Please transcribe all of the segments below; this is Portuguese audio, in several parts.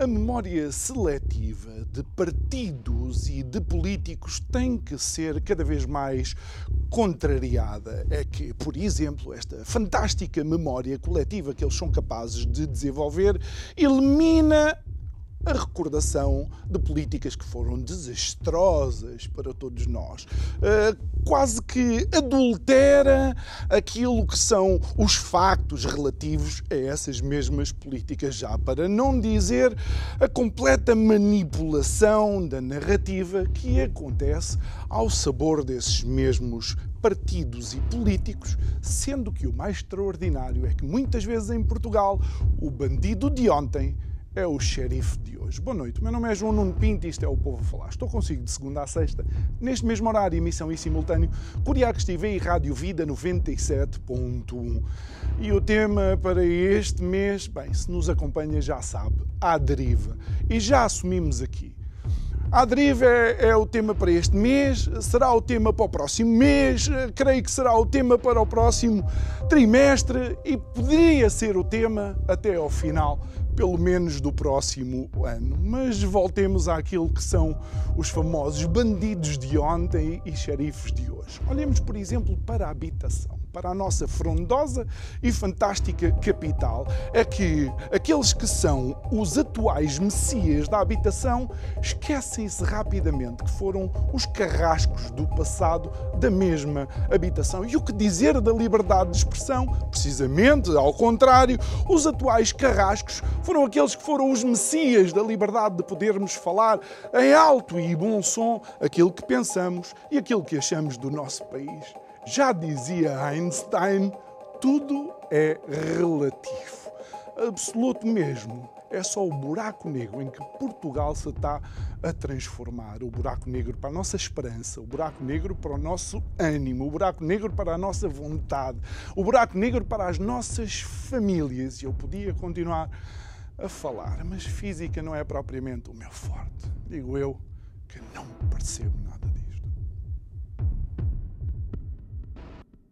A memória seletiva de partidos e de políticos tem que ser cada vez mais contrariada. É que, por exemplo, esta fantástica memória coletiva que eles são capazes de desenvolver elimina a recordação de políticas que foram desastrosas para todos nós. Uh, quase que adultera aquilo que são os factos relativos a essas mesmas políticas, já para não dizer a completa manipulação da narrativa que acontece ao sabor desses mesmos partidos e políticos, sendo que o mais extraordinário é que muitas vezes em Portugal o bandido de ontem é o xerife de hoje. Boa noite, meu nome é João Nuno Pinto e isto é o Povo a Falar. Estou consigo de segunda a sexta, neste mesmo horário, emissão em simultâneo, Curiacos TV e Rádio Vida 97.1. E o tema para este mês, bem, se nos acompanha já sabe, a deriva. E já assumimos aqui. A deriva é, é, o tema para este mês, será o tema para o próximo mês, creio que será o tema para o próximo trimestre e poderia ser o tema até ao final pelo menos do próximo ano. Mas voltemos àquilo que são os famosos bandidos de ontem e xerifes de hoje. Olhemos, por exemplo, para a habitação para a nossa frondosa e fantástica capital é que aqueles que são os atuais messias da habitação esquecem-se rapidamente que foram os carrascos do passado da mesma habitação. E o que dizer da liberdade de expressão? Precisamente ao contrário, os atuais carrascos foram aqueles que foram os messias da liberdade de podermos falar em alto e bom som aquilo que pensamos e aquilo que achamos do nosso país. Já dizia Einstein, tudo é relativo. Absoluto mesmo. É só o buraco negro em que Portugal se está a transformar. O buraco negro para a nossa esperança, o buraco negro para o nosso ânimo, o buraco negro para a nossa vontade, o buraco negro para as nossas famílias. E eu podia continuar a falar, mas física não é propriamente o meu forte. Digo eu que não percebo nada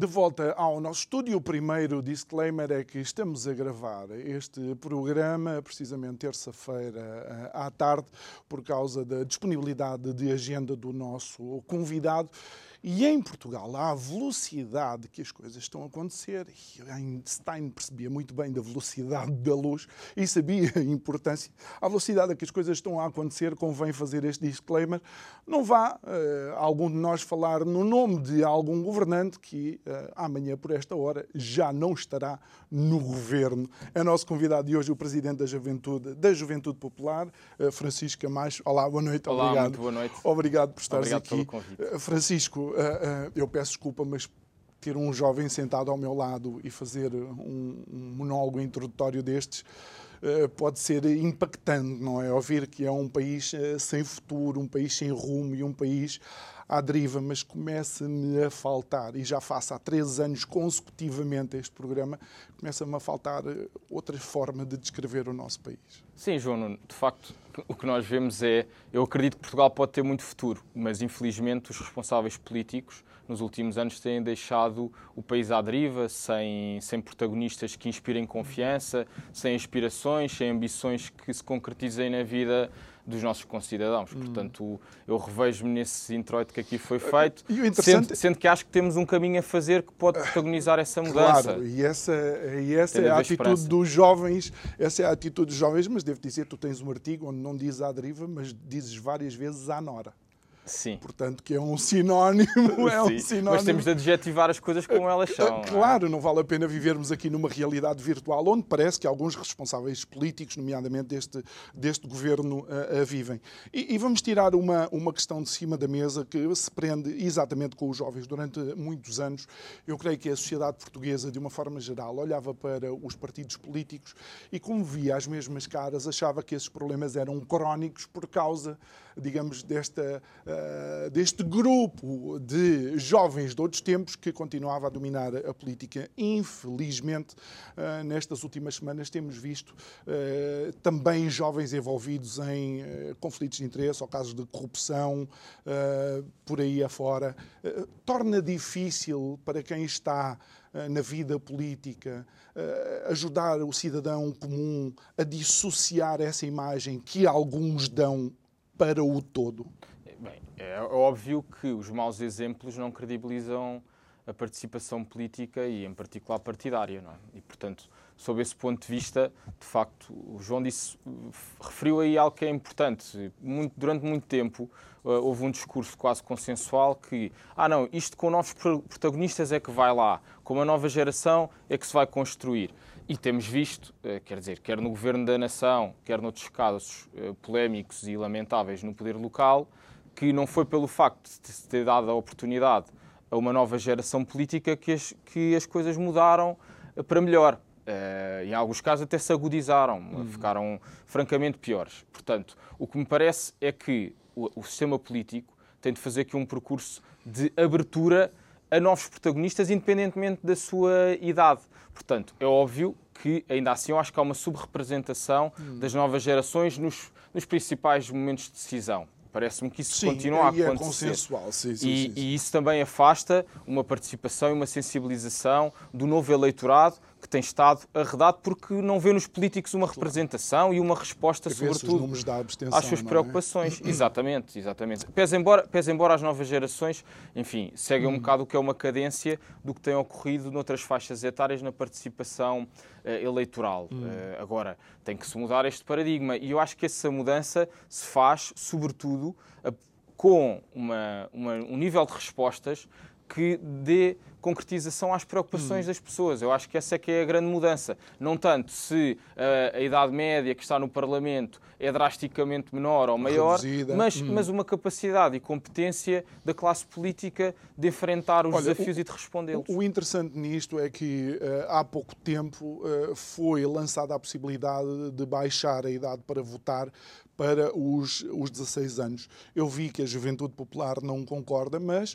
De volta ao nosso estúdio, o primeiro disclaimer é que estamos a gravar este programa precisamente terça-feira eh, à tarde, por causa da disponibilidade de agenda do nosso convidado. E em Portugal, à velocidade que as coisas estão a acontecer, e Einstein percebia muito bem da velocidade da luz e sabia a importância, à velocidade a que as coisas estão a acontecer, convém fazer este disclaimer. Não vá uh, algum de nós falar no nome de algum governante que uh, amanhã, por esta hora, já não estará no governo. É nosso convidado de hoje o Presidente da Juventude, da Juventude Popular, uh, Francisco Camacho. Olá, boa noite. Olá, obrigado. muito boa noite. Obrigado por estares obrigado aqui. Pelo convite. Francisco, Uh, uh, eu peço desculpa, mas ter um jovem sentado ao meu lado e fazer um, um monólogo introdutório destes pode ser impactante, não é? Ouvir que é um país sem futuro, um país sem rumo e um país à deriva, mas começa-me a faltar, e já faço há três anos consecutivamente este programa, começa-me a faltar outra forma de descrever o nosso país. Sim, João, de facto, o que nós vemos é, eu acredito que Portugal pode ter muito futuro, mas infelizmente os responsáveis políticos nos últimos anos têm deixado o país à deriva, sem, sem protagonistas que inspirem confiança, sem aspirações, sem ambições que se concretizem na vida dos nossos concidadãos. Hum. Portanto, eu revejo-me nesse introito que aqui foi feito, interessante... sendo, sendo, que acho que temos um caminho a fazer que pode protagonizar essa mudança. Claro, e essa, e essa é a atitude esperança. dos jovens, essa é a atitude dos jovens, mas devo dizer, tu tens um artigo onde não dizes à deriva, mas dizes várias vezes à Nora. Sim. Portanto, que é um sinónimo, é um sinónimo. Mas temos de adjetivar as coisas como elas são. É? Claro, não, vale a pena vivermos aqui numa realidade virtual onde parece que alguns responsáveis políticos, nomeadamente deste, deste governo, uh, uh, vivem. E, e, vamos tirar uma, uma questão de cima da mesa que se prende exatamente com os jovens. Durante muitos anos, eu creio que a sociedade portuguesa, de uma forma geral, olhava para os partidos políticos e, como via as mesmas caras, achava que esses problemas eram crónicos por causa, digamos, desta uh, deste grupo de jovens de outros tempos que continuava a dominar a política. Infelizmente, uh, nestas últimas semanas temos visto uh, também jovens envolvidos em conflitos de interesse ou casos de corrupção por aí afora. torna difícil para quem está na vida política, ajudar o cidadão comum a dissociar essa imagem que alguns dão para o todo? Bem, é óbvio que os maus exemplos não credibilizam a participação política e, em particular, partidária. Não é? E, portanto, sob esse ponto de vista, de facto, o João disse, referiu aí algo que é importante. Muito, durante muito tempo uh, houve um discurso quase consensual que, ah, não, isto com novos protagonistas é que vai lá, com uma nova geração é que se vai construir. E temos visto, uh, quer dizer, quer no governo da nação, quer noutros casos uh, polémicos e lamentáveis no poder local, que não foi pelo facto de se ter dado a oportunidade a uma nova geração política que as, que as coisas mudaram para melhor. Uh, em alguns casos até se agudizaram, uhum. ficaram francamente piores. Portanto, o que me parece é que o, o, sistema político tem de fazer aqui um percurso de abertura a novos protagonistas, independentemente da sua idade. Portanto, é óbvio que, ainda assim, eu acho que há uma subrepresentação uhum. das novas gerações nos, nos principais momentos de decisão. Parece-me que isso sim, continua a acontecer. É consensual, sim, sim, e, sim, e, isso também afasta uma participação e uma sensibilização do novo eleitorado que tem estado arredado porque não vê nos políticos uma representação e uma resposta, sobretudo, às suas é? preocupações. É? exatamente, exatamente. Pese embora, pese embora as novas gerações, enfim, seguem um hum. bocado o que é uma cadência do que tem ocorrido noutras faixas etárias na participação uh, eleitoral. Hum. Uh, agora, tem que se mudar este paradigma e eu acho que essa mudança se faz, sobretudo, com uma, uma, um nível de respostas que dê concretização às preocupações hum. das pessoas. Eu acho que essa é que é a grande mudança. Não tanto se uh, a idade média que está no Parlamento é drasticamente menor ou maior, mas, hum. mas uma capacidade e competência da classe política de enfrentar os Olha, desafios o, e de respondê-los. O interessante nisto é que uh, há pouco tempo uh, foi lançada a possibilidade de baixar a idade para votar para os, os 16 anos. Eu vi que a Juventude Popular não concorda, mas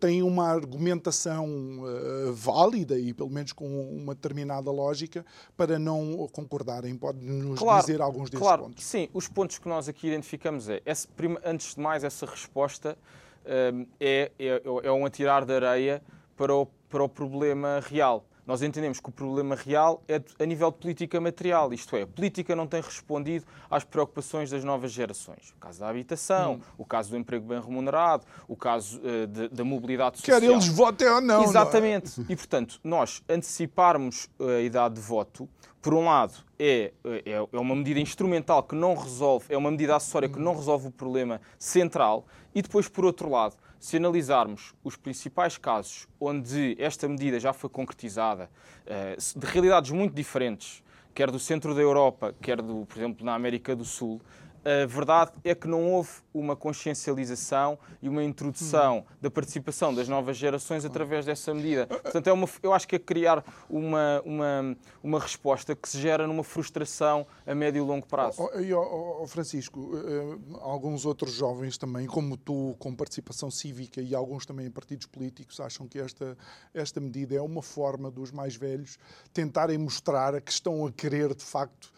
tem uma argumentação uh, válida e, pelo menos, com uma determinada lógica para não concordarem. Pode-nos claro, dizer alguns desses claro, pontos? Sim, os pontos que nós aqui identificamos é, esse, antes de mais, essa resposta uh, é, é, é um atirar de areia para o, para o problema real nós entendemos que o problema real é a nível de política material, isto é, a política não tem respondido às preocupações das novas gerações. O caso da habitação, hum. o caso do emprego bem remunerado, o caso uh, de, da mobilidade social. Quer eles votem ou não. Exatamente. Não é? E, portanto, nós anteciparmos a idade de voto, por um lado, é, é, é uma medida instrumental que não resolve, é uma medida acessória que não resolve o problema central, e depois, por outro lado, se analisarmos os principais casos onde esta medida já foi concretizada, eh, de realidades muito diferentes, quer do centro da Europa, quer, do, por exemplo, na América do Sul, a verdade é que não houve uma consciencialização e uma introdução hum. da participação das novas gerações através dessa medida. Portanto, é uma, eu acho que é criar uma, uma, uma resposta que se gera numa frustração a médio e longo prazo. Oh, e, oh, oh, Francisco, eh, alguns outros jovens também, como tu, com participação cívica e alguns também em partidos políticos, acham que esta, esta medida é uma forma dos mais velhos tentarem mostrar que estão a querer, de facto,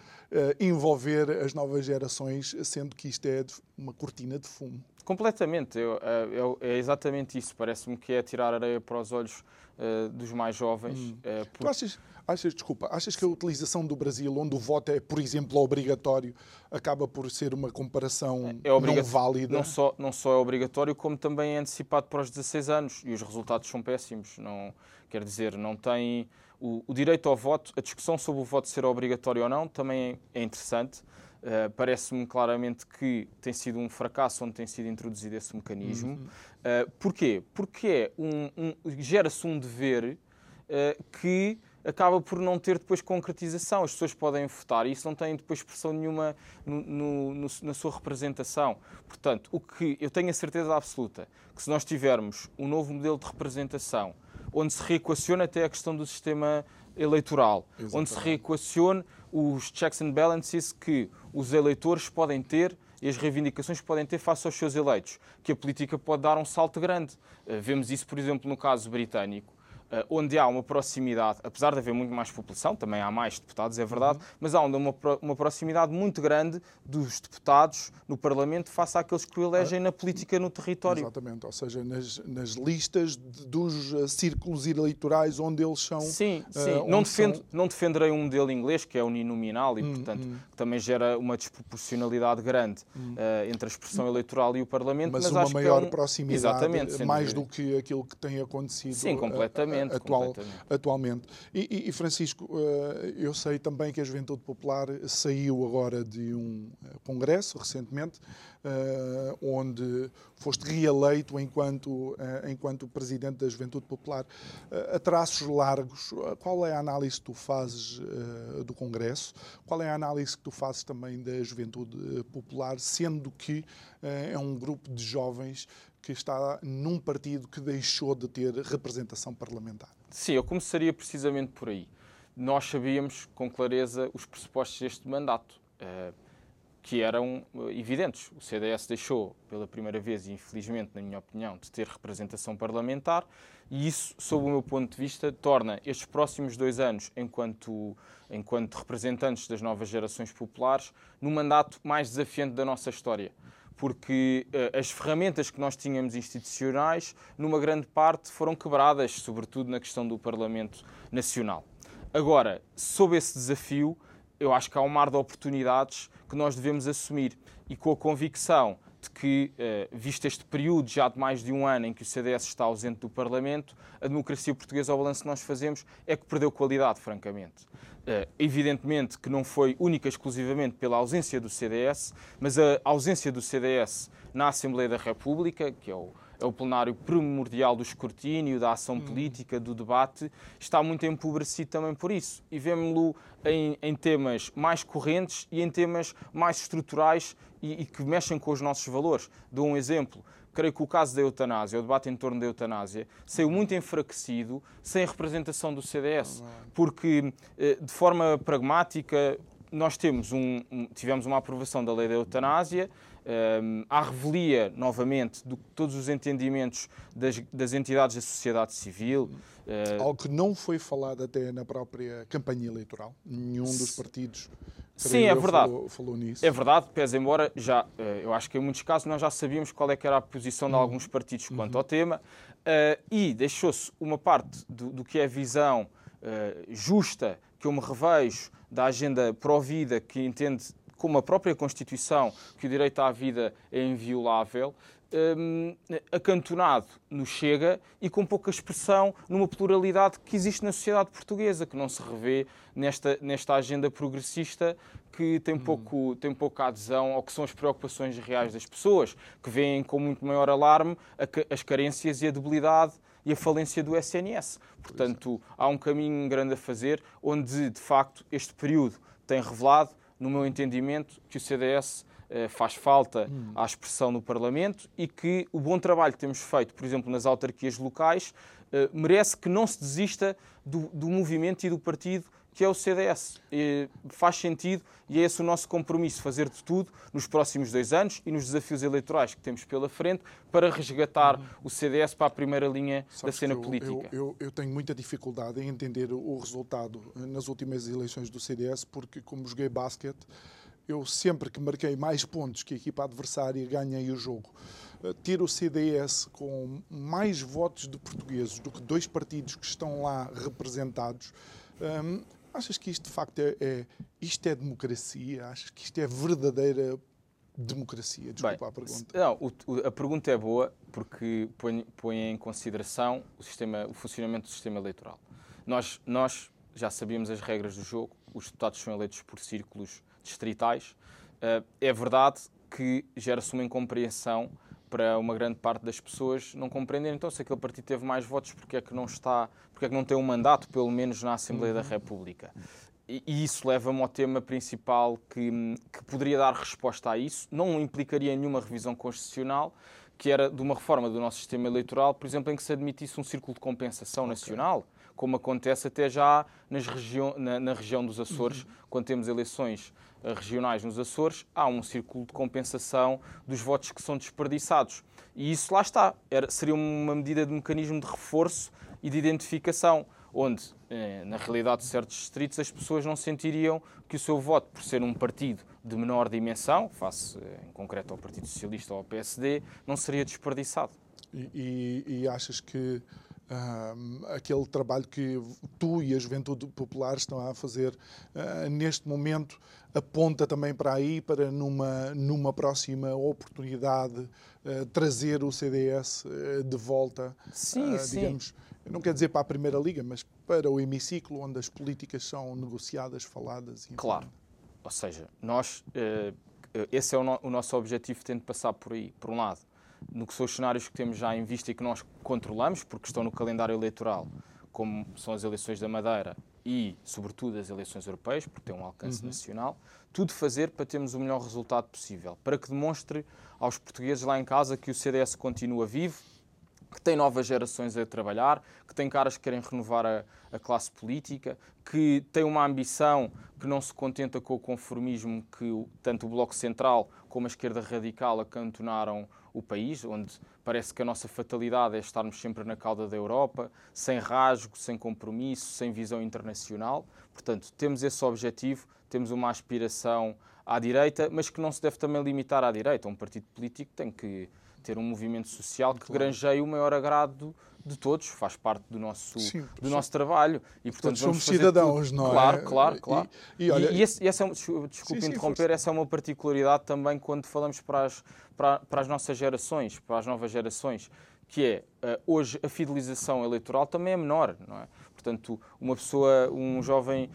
envolver as novas gerações, sendo que isto é uma cortina de fumo. Completamente, eu, eu, é exatamente isso. Parece-me que é tirar areia para os olhos uh, dos mais jovens. Hum. Uh, por... Tu achas, achas, desculpa, achas que a utilização do Brasil, onde o voto é, por exemplo, obrigatório, acaba por ser uma comparação é não válida? Não só, não só é obrigatório, como também é antecipado para os 16 anos e os resultados são péssimos. Não, quer dizer, não tem o, o direito ao voto, a discussão sobre o voto ser obrigatório ou não também é interessante. Uh, Parece-me claramente que tem sido um fracasso onde tem sido introduzido esse mecanismo. Uhum. Uh, porquê? Porque é um, um gera-se um dever uh, que acaba por não ter depois concretização. As pessoas podem votar e isso não tem depois expressão nenhuma no, no, no, na sua representação. Portanto, o que eu tenho a certeza absoluta que se nós tivermos um novo modelo de representação onde se reequaciona até a questão do sistema eleitoral, Exatamente. onde se reequacione os checks and balances que os eleitores podem ter e as reivindicações que podem ter face aos seus eleitos, que a política pode dar um salto grande. Eh, vemos isso, por exemplo, no caso britânico, onde há uma proximidade, apesar de haver muito mais população, também há mais deputados, é verdade, uhum. mas há uma, uma proximidade muito grande dos deputados no Parlamento face àqueles que o elegem na política no território. Exatamente, ou seja, nas, nas listas dos uh, círculos eleitorais onde eles são. Sim, uh, sim. Uh, não, defendo, são... não defenderei um modelo inglês que é uninominal e, hum, portanto, hum. também gera uma desproporcionalidade grande hum. uh, entre a expressão eleitoral e o Parlamento. Mas, mas uma maior é um... proximidade, Exatamente, mais do que aquilo que tem acontecido. Sim, completamente completamente, atual, completamente. atualmente. E, e, Francisco, eh, eu sei também que a Juventude Popular saiu agora de um eh, congresso recentemente, eh, onde foste reeleito enquanto, enquanto presidente da Juventude Popular. A traços largos, qual é a análise que tu fazes do congresso? Qual é a análise que tu fazes também da Juventude Popular, sendo que é um grupo de jovens que está num partido que deixou de ter representação parlamentar? Sim, eu começaria precisamente por aí. Nós sabíamos com clareza os pressupostos deste mandato, eh, que eram eh, evidentes. O CDS deixou pela primeira vez, e infelizmente, na minha opinião, de ter representação parlamentar, e isso, sob o meu ponto de vista, torna estes próximos dois anos, enquanto, enquanto representantes das novas gerações populares, no mandato mais desafiante da nossa história porque uh, as ferramentas que nós tínhamos institucionais, numa grande parte, foram quebradas, sobretudo na questão do Parlamento Nacional. Agora, sob esse desafio, eu acho que há um mar de oportunidades que nós devemos assumir e com a convicção de que, uh, visto este período já de mais de um ano em que o CDS está ausente do Parlamento, a democracia portuguesa, ao balanço que nós fazemos, é que perdeu qualidade, francamente. Uh, evidentemente que não foi única exclusivamente pela ausência do CDS, mas a ausência do CDS na Assembleia da República, que é o, é o plenário primordial do escrutínio, da ação política, do debate, está muito empobrecido também por isso. E vemos-lo em, em, temas mais correntes e em temas mais estruturais e, e que mexem com os nossos valores. Dou um exemplo creio que o caso da eutanásia, o debate em torno da eutanásia, saiu muito enfraquecido sem a representação do CDS, porque eh, de forma pragmática nós temos um, tivemos uma aprovação da lei da eutanásia, um, à revelia, novamente, de todos os entendimentos das, das entidades da sociedade civil. Uh, Algo que não foi falado até na própria campanha eleitoral. Nenhum dos partidos Sim, é verdade. Falou, falou, nisso. É verdade, pese embora já, eh, eu acho que em muitos casos nós já sabíamos qual é que era a posição de uhum. alguns partidos quanto uhum. ao tema uh, e deixou-se uma parte do, do, que é a visão justa que eu me revejo da agenda pró-vida que entende como a própria Constituição que o direito à vida é inviolável, um, acantonado no Chega e com pouca expressão numa pluralidade que existe na sociedade portuguesa, que não se revê nesta, nesta agenda progressista que tem, pouco, hum. tem pouca adesão ao que são as preocupações reais das pessoas, que veem com muito maior alarme as carências e a debilidade e a falência do SNS. Portanto, há um caminho grande a fazer, onde, de facto, este período tem revelado, no meu entendimento, que o CDS eh, faz falta hum. à expressão no Parlamento e que o bom trabalho que temos feito, por exemplo, nas autarquias locais, eh, merece que não se desista do, do movimento e do partido que é o CDS. E faz sentido e é esse o nosso compromisso, fazer de tudo nos próximos dois anos e nos desafios eleitorais que temos pela frente para resgatar o CDS para a primeira linha Sabes da cena eu, política. Eu, eu, eu, tenho muita dificuldade em entender o resultado nas últimas eleições do CDS, porque como joguei basquete, eu sempre que marquei mais pontos que a equipa adversária, ganhei o jogo. Uh, ter o CDS com mais votos de portugueses do que dois partidos que estão lá representados, um, achas que isto de facto é, é, isto é democracia? Achas que isto é verdadeira democracia? Desculpa Bem, a pergunta. Não, o, a pergunta é boa porque põe, põe em consideração o, sistema, o funcionamento do sistema eleitoral. Nós, nós já sabíamos as regras do jogo, os deputados são eleitos por círculos distritais. Uh, é verdade que gera-se uma incompreensão para uma grande parte das pessoas não compreender então se aquele partido teve mais votos porque é que não está porque é que não tem um mandato pelo menos na Assembleia uhum. da República e, e isso leva-me ao tema principal que, que poderia dar resposta a isso não implicaria nenhuma revisão constitucional que era de uma reforma do nosso sistema eleitoral por exemplo em que se admitisse um círculo de compensação okay. nacional como acontece até já nas região, na, na região dos Açores, uhum. quando temos eleições eh, regionais nos Açores, há um círculo de compensação dos votos que são desperdiçados. E isso lá está. Era, seria uma medida de mecanismo de reforço e de identificação, onde, eh, na realidade de certos distritos, as pessoas não sentiriam que o seu voto, por ser um partido de menor dimensão, face eh, em concreto ao Partido Socialista ou ao PSD, não seria desperdiçado. E, e, e achas que Uh, aquele trabalho que tu e a Juventude Popular estão a fazer uh, neste momento aponta também para aí, para numa, numa próxima oportunidade uh, trazer o CDS de volta, sim, digamos, não quer dizer para a Primeira Liga, mas para o hemiciclo onde as políticas são negociadas, faladas. E claro, ou seja, nós, esse é o, no, o nosso objetivo, tendo de passar por aí, por um lado no que são os cenários que temos já em vista e que nós controlamos, porque estão no calendário eleitoral, como são as eleições da Madeira e, sobretudo, as eleições europeias, porque têm um alcance uhum. nacional, tudo fazer para termos o melhor resultado possível, para que demonstre aos portugueses lá em casa que o CDS continua vivo, que tem novas gerações a trabalhar, que tem caras que querem renovar a, a, classe política, que tem uma ambição que não se contenta com o conformismo que tanto o Bloco Central como a esquerda radical acantonaram o país, onde parece que a nossa fatalidade é estarmos sempre na cauda da Europa, sem rasgo, sem compromisso, sem visão internacional. Portanto, temos esse objetivo, temos uma aspiração à direita, mas que não se deve também limitar à direita. Um partido político tem que ter um movimento social que claro. granjeie o maior agrado de todos, faz parte do nosso, sim, do sim. nosso trabalho. E, portanto, somos cidadãos, tudo. não claro, é? Claro, claro, E, e, olha, e, e esse, é, desculpe sim, interromper, essa é uma particularidade também quando falamos para as, para, para as nossas gerações, para as novas gerações, que é, uh, hoje a fidelização eleitoral também é menor, não é? Portanto, uma pessoa, um jovem,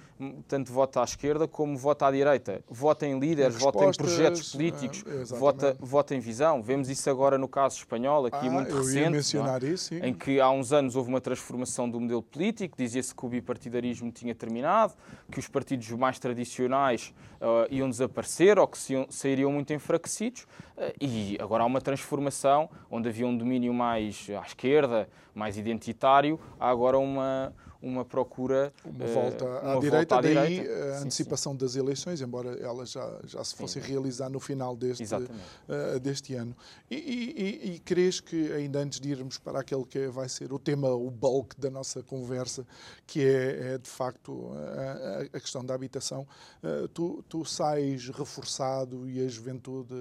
tanto vota à esquerda como vota à direita. Vota em líderes, vota em projetos políticos, é, vota, vota em visão. Vemos isso agora no caso espanhol, aqui ah, muito recente, é? isso, em que há uns anos houve uma transformação do modelo político, dizia-se que o bipartidarismo tinha terminado, que os partidos mais tradicionais uh, iam desaparecer ou que se, sairiam muito enfraquecidos. Uh, e agora há uma transformação, onde havia um domínio mais à esquerda, mais identitário, há agora uma uma procura. Uma volta uh, à uma direita, volta à daí direita. a sim, antecipação sim. das eleições, embora elas já, já se fossem realizar no final deste, uh, deste ano. E, e, e, crees que, ainda antes de irmos para aquele que vai ser o tema, o bulk da nossa conversa, que é, é de facto a, a, questão da habitação, uh, tu, tu sais reforçado e a juventude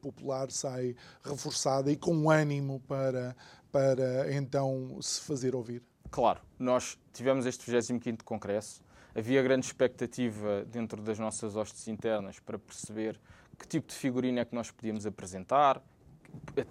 popular sai reforçada e com ânimo para, para então se fazer ouvir? Claro, nós tivemos este 25º Congresso, havia grande expectativa dentro das nossas hostes internas para perceber que tipo de figurino é que nós podíamos apresentar,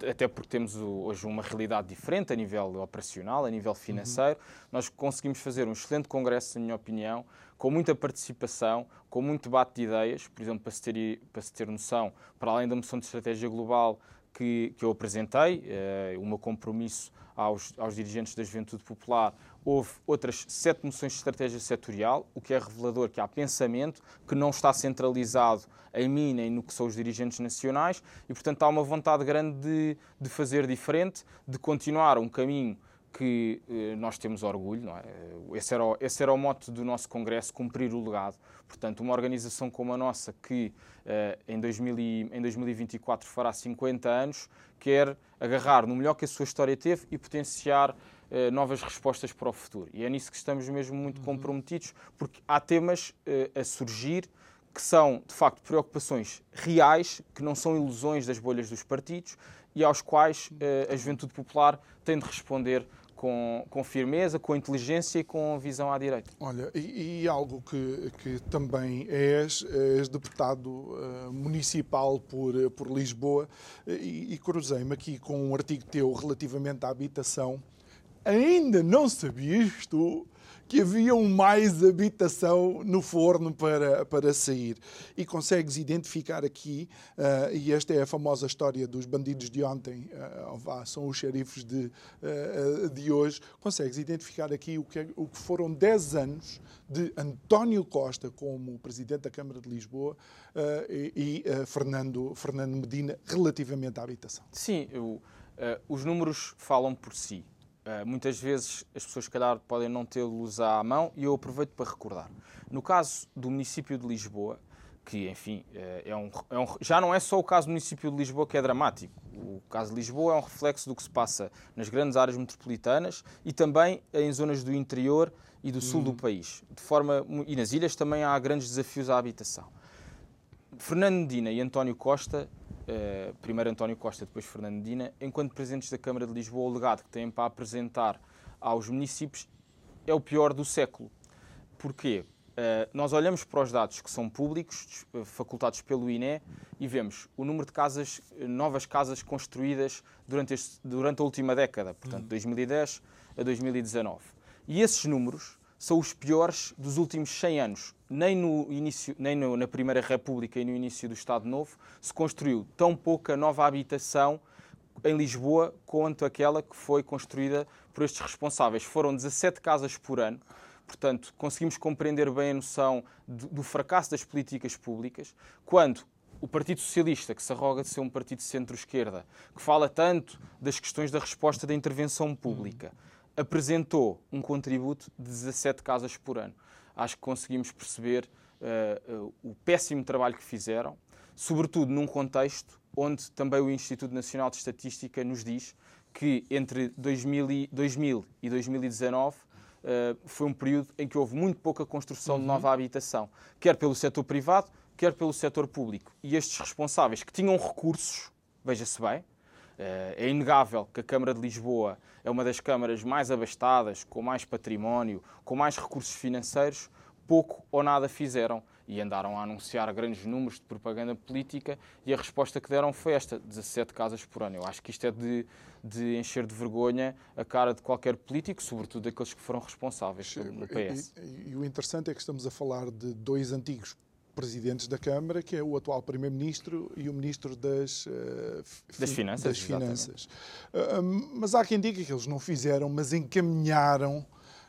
até porque temos hoje uma realidade diferente a nível operacional, a nível financeiro. Uhum. Nós conseguimos fazer um excelente congresso, na minha opinião, com muita participação, com muito debate de ideias. Por exemplo, para se ter, para se ter noção, para além da moção de estratégia global que, que eu apresentei, eh, o meu compromisso aos, aos dirigentes da Juventude Popular, houve outras sete moções de estratégia setorial, o que é revelador que há pensamento que não está centralizado em mim nem no que são os dirigentes nacionais e, portanto, há uma vontade grande de, de fazer diferente, de continuar um caminho que eh, nós temos orgulho, não é? Esse era, o, esse era o mote do nosso Congresso, cumprir o legado. Portanto, uma organização como a nossa, que eh, em, 2000 e, em 2024 fará 50 anos, quer agarrar no melhor que a sua história teve e potenciar eh, novas respostas para o futuro. E é nisso que estamos mesmo muito uhum. comprometidos, porque há temas eh, a surgir que são, de facto, preocupações reais, que não são ilusões das bolhas dos partidos e aos quais uh, a juventude popular tem de responder com, com, firmeza, com inteligência e com visão à direita. Olha, e, e algo que, que, também és, és deputado uh, municipal por, por Lisboa e, e cruzei-me aqui com um artigo teu relativamente à habitação. Ainda não sabias tu que havia um mais habitação no forno para, para sair. E consegues identificar aqui, uh, e esta é a famosa história dos bandidos de ontem, uh, são os xerifes de, uh, de hoje, consegues identificar aqui o que, o que foram 10 anos de António Costa como Presidente da Câmara de Lisboa e, e Fernando, Fernando Medina relativamente à habitação. Sim, eu, os números falam por si. Uh, muitas vezes as pessoas, se calhar, podem não tê-los à mão e eu aproveito para recordar. No caso do município de Lisboa, que, enfim, uh, é um, é um, já não é só o caso do município de Lisboa que é dramático. O caso de Lisboa é um reflexo do que se passa nas grandes áreas metropolitanas e também em zonas do interior e do sul do uhum. país. De forma, e nas ilhas também há grandes desafios à habitação. Fernando Medina e António Costa uh, primeiro António Costa, depois Fernando Medina, enquanto presidentes da Câmara de Lisboa, o legado que têm para apresentar aos municípios é o pior do século. Porquê? Uh, nós olhamos para os dados que são públicos, eh, facultados pelo INE, e vemos o número de casas, novas casas construídas durante, este, durante a última década, portanto, uhum. 2010 a 2019. E esses números são os piores dos últimos 100 anos. Nem, no início, nem no, na Primeira República e no início do Estado Novo se construiu tão pouca nova habitação em Lisboa quanto aquela que foi construída por estes responsáveis. Foram 17 casas por ano. Portanto, conseguimos compreender bem a noção do, do fracasso das políticas públicas quando o Partido Socialista, que se arroga de ser um partido de centro-esquerda, que fala tanto das questões da resposta da intervenção pública, apresentou um contributo de 17 casas por ano. Acho que conseguimos perceber uh, uh, o péssimo trabalho que fizeram, sobretudo num contexto onde também o Instituto Nacional de Estatística nos diz que entre 2000 e, 2000 e 2019 uh, eh, foi um período em que houve muito pouca construção uhum. de nova habitação, quer pelo setor privado, quer pelo setor público. E estes responsáveis que tinham recursos, veja-se bem, é inegável que a Câmara de Lisboa é uma das câmaras mais abastadas, com mais património, com mais recursos financeiros, pouco ou nada fizeram e andaram a anunciar grandes números de propaganda política e a resposta que deram foi esta, 17 casas por ano. Eu acho que isto é de, de encher de vergonha a cara de qualquer político, sobretudo daqueles que foram responsáveis no PS. E, e, e, o interessante é que estamos a falar de dois antigos presidentes da Câmara, que é o atual Primeiro-Ministro e o Ministro das, uh, das Finanças. Das finanças. Uh, mas há quem diga que eles não fizeram, mas encaminharam.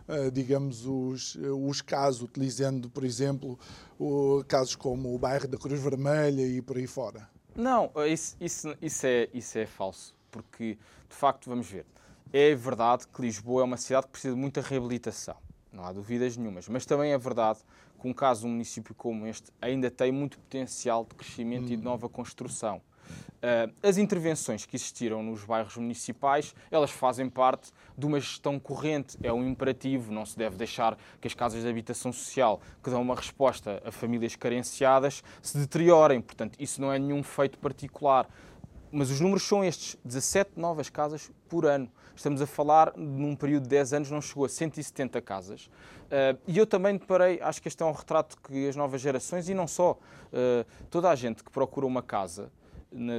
Uh, digamos, os, os casos, utilizando, por exemplo, o, casos como o bairro da Cruz Vermelha e por aí fora. Não, isso, isso, isso, é, isso é falso, porque, de facto, vamos ver, é verdade que Lisboa é uma cidade que precisa de muita reabilitação, não há dúvidas nenhumas, mas também é verdade que um caso, um município como este, ainda tem muito potencial de crescimento e de hum. nova construção. Uh, as intervenções que existiram nos bairros municipais, elas fazem parte de uma gestão corrente, é um imperativo, não se deve deixar que as casas de habitação social, que dão uma resposta a famílias carenciadas, se deteriorem, portanto, isso não é nenhum feito particular. Mas os números são estes, 17 novas casas por ano. Estamos a falar, num período de 10 anos, não chegou a 170 casas. Uh, e eu também deparei, acho que este é um retrato que as novas gerações, e não só, uh, toda a gente que procura uma casa na,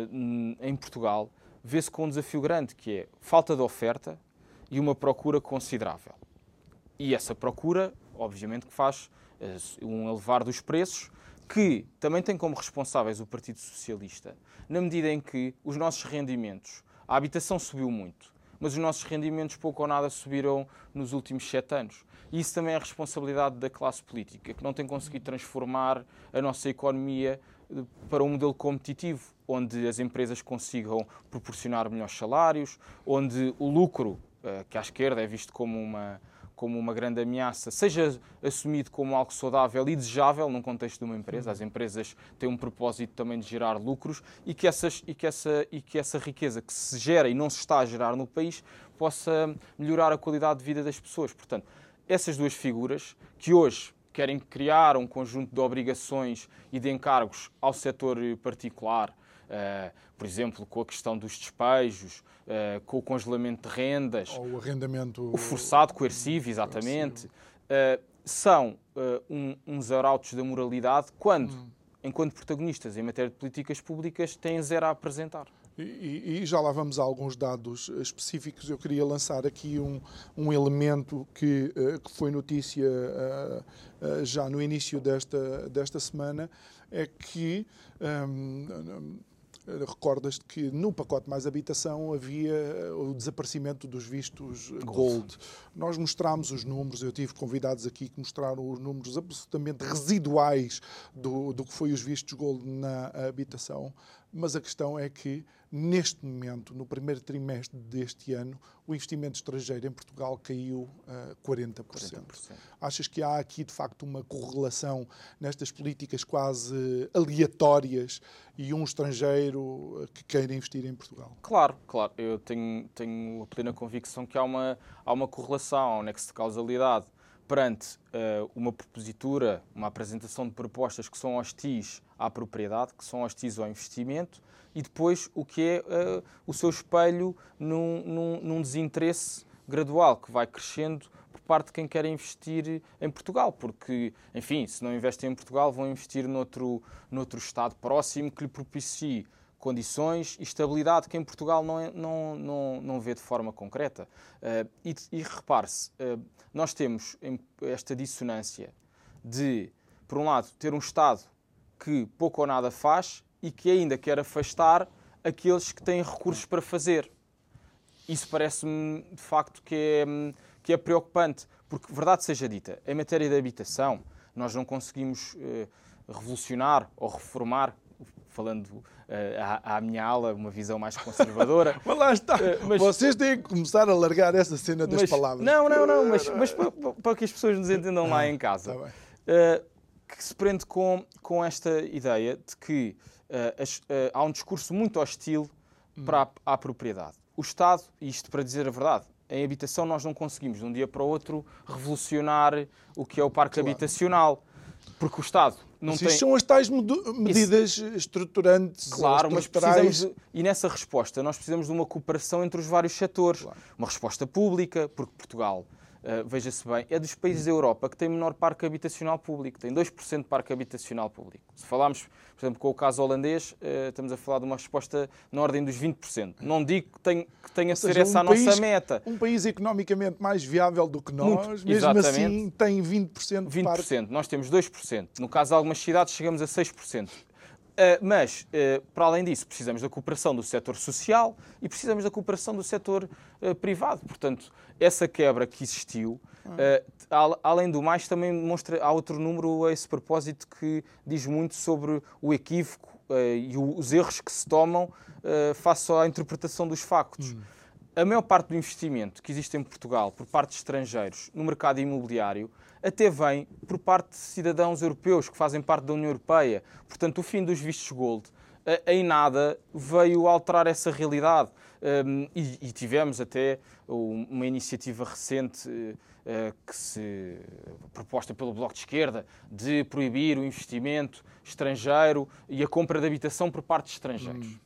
em Portugal, vê-se com um desafio grande, que é falta de oferta e uma procura considerável. E essa procura, obviamente, que faz uh, um elevar dos preços, que também tem como responsáveis o Partido Socialista, na medida em que os nossos rendimentos, a habitação subiu muito, mas os nossos rendimentos pouco ou nada subiram nos últimos sete anos. E isso também é responsabilidade da classe política, que não tem conseguido transformar a nossa economia eh, para um modelo competitivo, onde as empresas consigam proporcionar melhores salários, onde o lucro, eh, que à esquerda é visto como uma, como uma grande ameaça, seja assumido como algo saudável e desejável num contexto de uma empresa. As empresas têm um propósito também de gerar lucros e que, essas, e que, essa, e que essa riqueza que se gera e não se está a gerar no país possa melhorar a qualidade de vida das pessoas. Portanto, essas duas figuras, que hoje querem criar um conjunto de obrigações e de encargos ao setor particular, por exemplo, com a questão dos despejos, uh, com o congelamento de rendas, ou o arrendamento, o forçado coercivo, exatamente, uh, são um, uns arautos da moralidade quando, hum. enquanto protagonistas em matéria de políticas públicas, têm zero a apresentar. E, e, já lá vamos a alguns dados específicos. Eu queria lançar aqui um, um elemento que, uh, que foi notícia uh, uh, já no início desta, desta semana, é que um, recordas-te que no pacote mais habitação havia o desaparecimento dos vistos gold. Nós mostramos os números, eu tive convidados aqui que mostraram os números absolutamente residuais do, do que foi os vistos gold na habitação, mas a questão é que Neste momento, no primeiro trimestre deste ano, o investimento estrangeiro em Portugal caiu uh, 40%. 40%. Achas que há aqui, de facto, uma correlação nestas políticas quase aleatórias e um estrangeiro eh, que queira investir em Portugal? Claro, claro. Eu tenho, tenho a plena convicção que há uma, há uma correlação, um nexo de causalidade perante uh, uma propositura, uma apresentação de propostas que são hostis à propriedade, que são hostis ao investimento, e depois o que é uh, o seu espelho num, num, num, desinteresse gradual que vai crescendo por parte de quem quer investir em Portugal, porque, enfim, se não investem em Portugal, vão investir noutro, noutro Estado próximo que lhe propicie condições e estabilidade que em Portugal não, é, não, não, não vê de forma concreta. Uh, e, e repare-se, uh, nós temos esta dissonância de, por um lado, ter um Estado que pouco ou nada faz e que ainda quer afastar aqueles que têm recursos para fazer. Isso parece-me, de facto, que é, que é preocupante, porque, verdade seja dita, em matéria de habitação, nós não conseguimos uh, revolucionar ou reformar falando uh, à, à, minha ala, uma visão mais conservadora. mas lá está. Uh, mas, Vocês têm que começar a largar essa cena das mas, palavras. Não, não, não, mas, mas para, para, que as pessoas nos entendam lá em casa. Tá que se prende com, com esta ideia de que as, há um discurso muito hostil hum. para a, à propriedade. O Estado, e isto para dizer a verdade, em habitação nós não conseguimos de um dia para o outro revolucionar o que é o parque claro. habitacional. Porque o Estado não mas tem... são as tais medidas Isso... estruturantes. Claro, mas precisamos. De... E nessa resposta, nós precisamos de uma cooperação entre os vários setores. Claro. Uma resposta pública, porque Portugal Uh, veja-se bem, é dos países da Europa que tem menor parque habitacional público, tem 2% de parque habitacional público. Se falarmos, por exemplo, com o caso holandês, uh, estamos a falar de uma resposta na ordem dos 20%. Não digo que, tem, que tenha de ser essa um a país, nossa meta. Um país economicamente mais viável do que nós, Muito, mesmo exatamente. assim tem 20% de 20%. Parque. Nós temos 2%. No caso de algumas cidades, chegamos a 6%. Uh, mas, uh, para além disso, precisamos da cooperação do setor social e precisamos da cooperação do setor uh, privado. Portanto, essa quebra que existiu, além do mais, também demonstra, há outro número a esse propósito que diz muito sobre o equívoco e os erros que se tomam face à interpretação dos factos. Hum. A maior parte do investimento que existe em Portugal por parte de estrangeiros no mercado imobiliário até vem por parte de cidadãos europeus que fazem parte da União Europeia. Portanto, o fim dos vistos gold em nada veio alterar essa realidade. Um, e, e, tivemos até uma iniciativa recente uh, que se proposta pelo Bloco de Esquerda de proibir o investimento estrangeiro e a compra de habitação por parte de estrangeiros. Hum.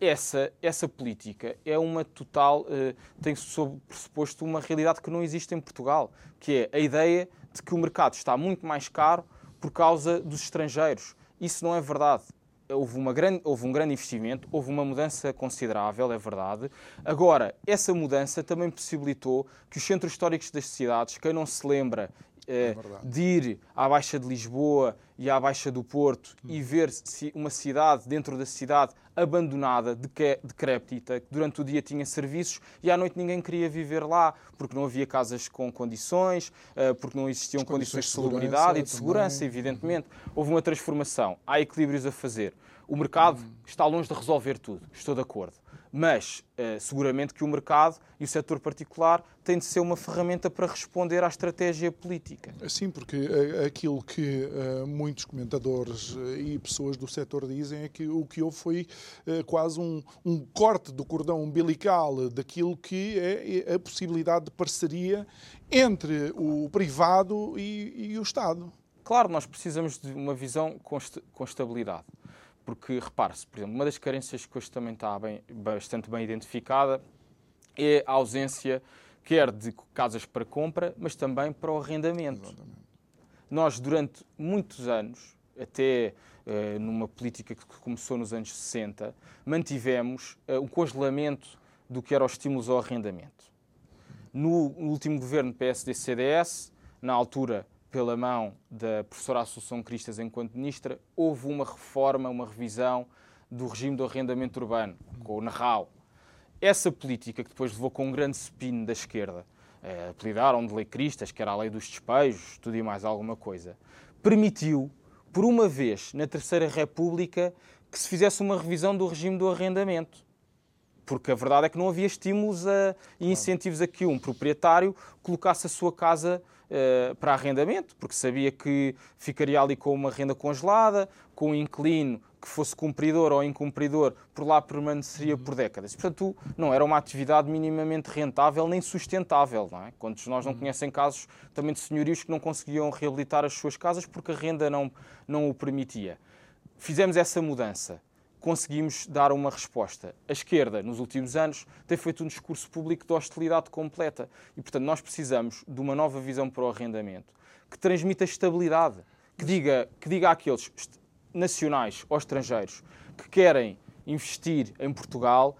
Essa, essa política é uma total, uh, tem sob pressuposto uma realidade que não existe em Portugal, que é a ideia de que o mercado está muito mais caro por causa dos estrangeiros. Isso não é verdade. Houve, uma grande, houve um grande investimento, houve uma mudança considerável, é verdade. Agora, essa mudança também possibilitou que os centros históricos das cidades, quem não se lembra é de ir à Baixa de Lisboa e à Baixa do Porto hum. e ver uma cidade dentro da cidade abandonada, decrépita, que durante o dia tinha serviços e à noite ninguém queria viver lá, porque não havia casas com condições, eh, porque não existiam As condições de salubridade e de segurança, também. evidentemente. Houve uma transformação, há equilíbrios a fazer. O mercado hum. está longe de resolver tudo, estou de acordo mas uh, seguramente que o mercado e o setor particular têm de ser uma ferramenta para responder à estratégia política. Sim, porque uh, aquilo que uh, muitos comentadores e pessoas do setor dizem é que o que houve foi quase um, um, corte do cordão umbilical daquilo que é a possibilidade de parceria entre o privado e, e o Estado. Claro, nós precisamos de uma visão com, com estabilidade. Porque, repare-se, por exemplo, uma das carências que hoje também está bem, bastante bem identificada é a ausência, quer de casas para compra, mas também para o arrendamento. Exatamente. Nós, durante muitos anos, até uh, numa política que começou nos anos 60, mantivemos uh, um congelamento do que eram os estímulos ao arrendamento. No último governo PSD-CDS, na altura pela mão da professora Assunção Cristas enquanto ministra, houve uma reforma, uma revisão do regime do arrendamento urbano, com o NARRAL. Essa política, que depois levou com um grande spin da esquerda, eh, apelidaram de lei Cristas, que era a lei dos despejos, tudo e mais alguma coisa, permitiu, por uma vez, na Terceira República, que se fizesse uma revisão do regime do arrendamento. Porque a verdade é que não havia estímulos a, e incentivos a que um proprietário colocasse a sua casa uh, para arrendamento, porque sabia que ficaria ali com uma renda congelada, com um inquilino que fosse cumpridor ou incumpridor, por lá permaneceria uhum. por décadas. Portanto, não era uma atividade minimamente rentável nem sustentável. Não é? Quantos de nós não uhum. conhecem casos também de senhorios que não conseguiam reabilitar as suas casas porque a renda não, não o permitia? Fizemos essa mudança conseguimos dar uma resposta. A esquerda, nos últimos anos, tem feito um discurso público de hostilidade completa. E, portanto, nós precisamos de uma nova visão para o arrendamento que transmita estabilidade, que diga, que diga àqueles nacionais ou estrangeiros que querem investir em Portugal